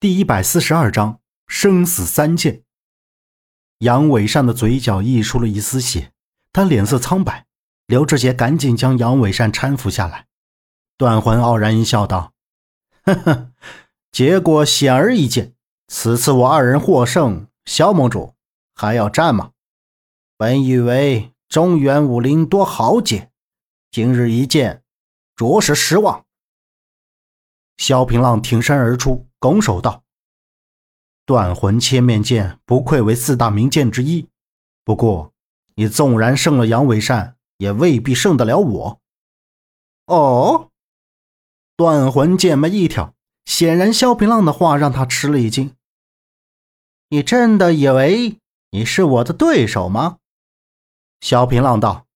第一百四十二章生死三剑。杨伟善的嘴角溢出了一丝血，他脸色苍白。刘志杰赶紧将杨伟善搀扶下来。段魂傲然一笑，道：“呵呵，结果显而易见，此次我二人获胜，萧盟主还要战吗？本以为中原武林多豪杰，今日一见，着实失望。”萧平浪挺身而出。拱手道：“断魂千面剑不愧为四大名剑之一，不过你纵然胜了杨伟善，也未必胜得了我。”哦，断魂剑眉一挑，显然萧平浪的话让他吃了一惊。你真的以为你是我的对手吗？萧平浪道：“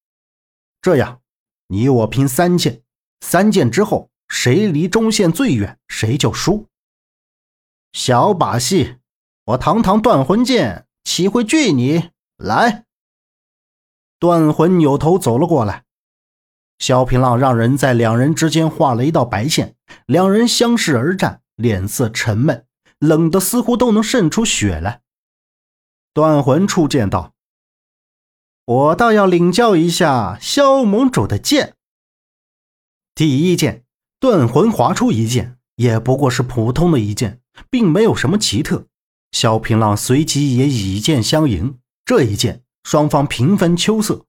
这样，你我拼三剑，三剑之后，谁离中线最远，谁就输。”小把戏，我堂堂断魂剑岂会惧你？来！断魂扭头走了过来，萧平浪让人在两人之间画了一道白线，两人相视而战，脸色沉闷，冷得似乎都能渗出血来。断魂出剑道：“我倒要领教一下萧盟主的剑。”第一剑，断魂划出一剑，也不过是普通的一剑。并没有什么奇特，萧平浪随即也以剑相迎。这一剑，双方平分秋色。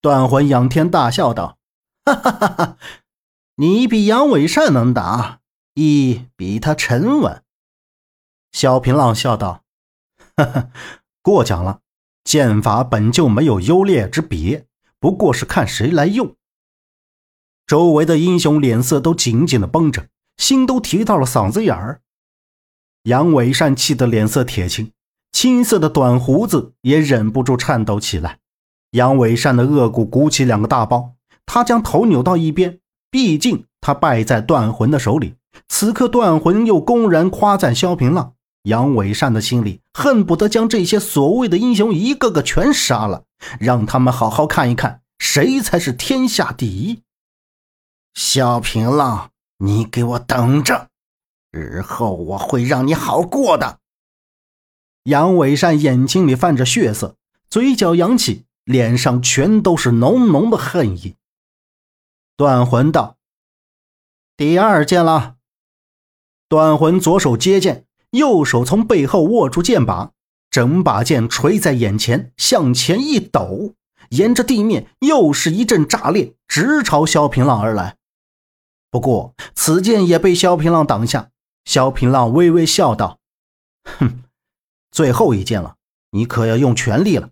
段魂仰天大笑道：“哈哈哈哈！你比杨伟善能打，亦比他沉稳。”萧平浪笑道：“哈哈，过奖了。剑法本就没有优劣之别，不过是看谁来用。”周围的英雄脸色都紧紧的绷着，心都提到了嗓子眼儿。杨伟善气得脸色铁青，青色的短胡子也忍不住颤抖起来。杨伟善的恶骨鼓起两个大包，他将头扭到一边。毕竟他败在断魂的手里，此刻断魂又公然夸赞萧平浪，杨伟善的心里恨不得将这些所谓的英雄一个个全杀了，让他们好好看一看谁才是天下第一。萧平浪，你给我等着！日后我会让你好过的。杨伟善眼睛里泛着血色，嘴角扬起，脸上全都是浓浓的恨意。断魂道：“第二剑了。”断魂左手接剑，右手从背后握住剑把，整把剑垂在眼前，向前一抖，沿着地面又是一阵炸裂，直朝萧平浪而来。不过此剑也被萧平浪挡下。萧平浪微微笑道：“哼，最后一剑了，你可要用全力了。”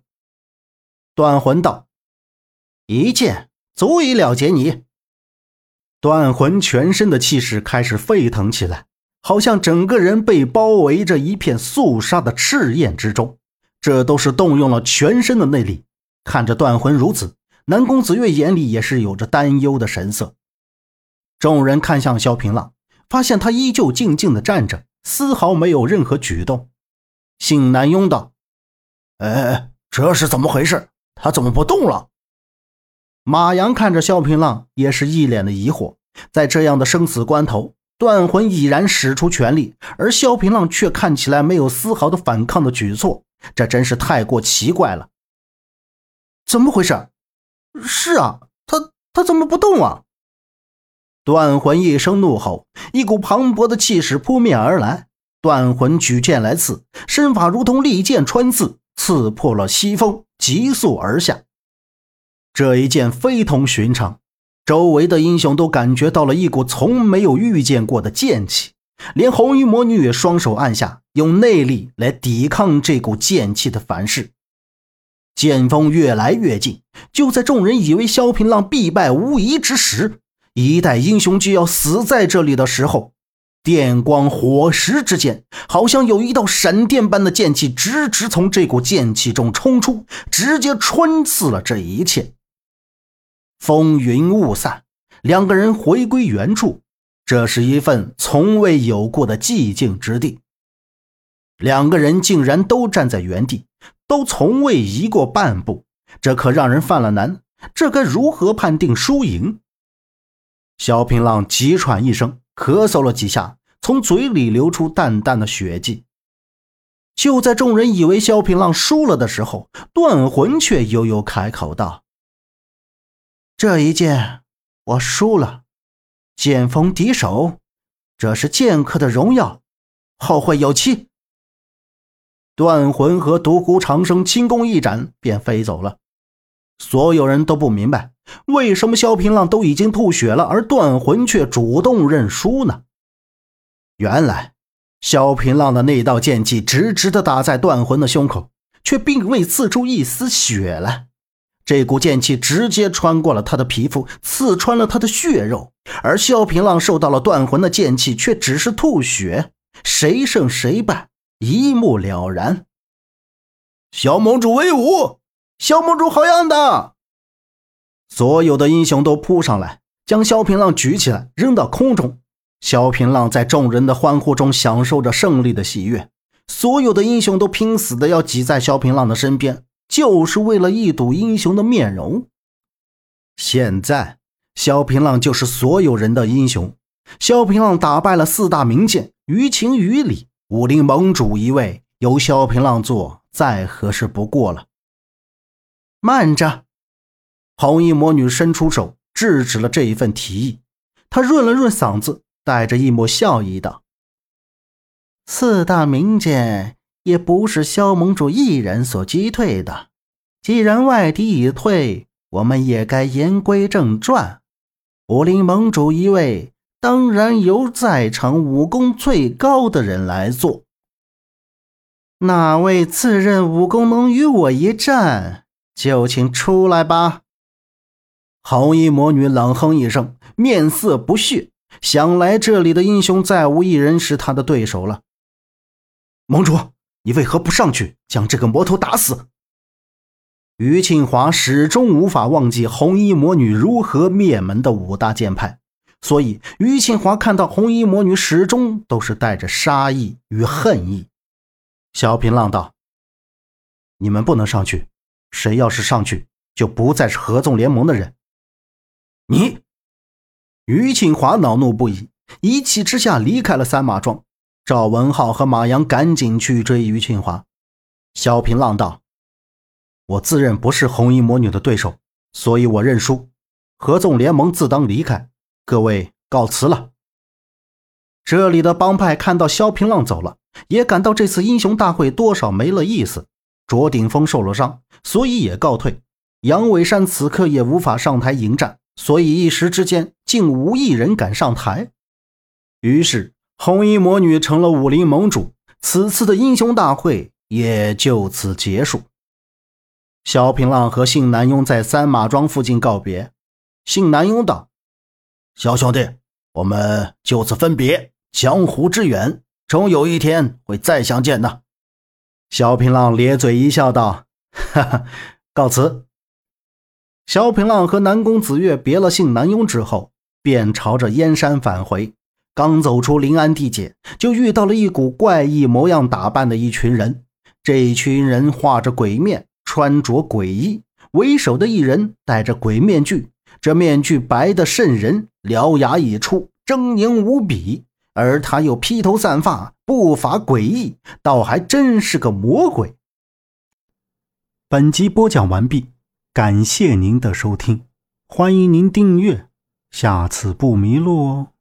断魂道：“一剑足以了结你。”断魂全身的气势开始沸腾起来，好像整个人被包围着一片肃杀的赤焰之中，这都是动用了全身的内力。看着断魂如此，南宫子月眼里也是有着担忧的神色。众人看向萧平浪。发现他依旧静静的站着，丝毫没有任何举动。信南庸道：“哎，这是怎么回事？他怎么不动了？”马阳看着萧平浪，也是一脸的疑惑。在这样的生死关头，断魂已然使出全力，而萧平浪却看起来没有丝毫的反抗的举措，这真是太过奇怪了。怎么回事？是啊，他他怎么不动啊？断魂一声怒吼，一股磅礴的气势扑面而来。断魂举剑来刺，身法如同利剑穿刺，刺破了西风，急速而下。这一剑非同寻常，周围的英雄都感觉到了一股从没有遇见过的剑气，连红衣魔女也双手按下，用内力来抵抗这股剑气的反噬。剑锋越来越近，就在众人以为萧平浪必败无疑之时。一代英雄就要死在这里的时候，电光火石之间，好像有一道闪电般的剑气直直从这股剑气中冲出，直接穿刺了这一切。风云雾散，两个人回归原处。这是一份从未有过的寂静之地。两个人竟然都站在原地，都从未移过半步，这可让人犯了难。这该如何判定输赢？萧平浪急喘一声，咳嗽了几下，从嘴里流出淡淡的血迹。就在众人以为萧平浪输了的时候，断魂却悠悠开口道：“这一剑我输了，剑锋敌手，这是剑客的荣耀，后会有期。”断魂和独孤长生轻功一展，便飞走了。所有人都不明白，为什么萧平浪都已经吐血了，而断魂却主动认输呢？原来。萧平浪的那道剑气直直的打在段魂的胸口，却并未刺出一丝血来。这股剑气直接穿过了他的皮肤，刺穿了他的血肉。而萧平浪受到了断魂的剑气，却只是吐血。谁胜谁败，一目了然。萧盟主威武！萧盟主好样的！所有的英雄都扑上来，将萧平浪举起来，扔到空中。萧平浪在众人的欢呼中享受着胜利的喜悦，所有的英雄都拼死的要挤在萧平浪的身边，就是为了一睹英雄的面容。现在，萧平浪就是所有人的英雄。萧平浪打败了四大名剑，于情于理，武林盟主一位，由萧平浪做再合适不过了。慢着，红衣魔女伸出手制止了这一份提议，她润了润嗓子。带着一抹笑意道：“四大名剑也不是萧盟主一人所击退的。既然外敌已退，我们也该言归正传。武林盟主一位，当然由在场武功最高的人来做。哪位自认武功能与我一战，就请出来吧。”红衣魔女冷哼一声，面色不屑。想来这里的英雄再无一人是他的对手了。盟主，你为何不上去将这个魔头打死？于庆华始终无法忘记红衣魔女如何灭门的五大剑派，所以于庆华看到红衣魔女始终都是带着杀意与恨意。小平浪道：“你们不能上去，谁要是上去，就不再是合纵联盟的人。”你。于庆华恼怒不已，一气之下离开了三马庄。赵文浩和马阳赶紧去追于庆华。萧平浪道：“我自认不是红衣魔女的对手，所以我认输。合纵联盟自当离开，各位告辞了。”这里的帮派看到萧平浪走了，也感到这次英雄大会多少没了意思。卓鼎峰受了伤，所以也告退。杨伟山此刻也无法上台迎战。所以一时之间，竟无一人敢上台。于是，红衣魔女成了武林盟主，此次的英雄大会也就此结束。萧平浪和信南庸在三马庄附近告别。信南庸道：“萧兄弟，我们就此分别。江湖之远，终有一天会再相见的。”萧平浪咧嘴一笑，道：“哈哈，告辞。”萧平浪和南宫子月别了姓南庸之后，便朝着燕山返回。刚走出临安地界，就遇到了一股怪异模样打扮的一群人。这一群人画着鬼面，穿着诡异，为首的一人戴着鬼面具，这面具白的渗人，獠牙已出，狰狞无比。而他又披头散发，步伐诡异，倒还真是个魔鬼。本集播讲完毕。感谢您的收听，欢迎您订阅，下次不迷路哦。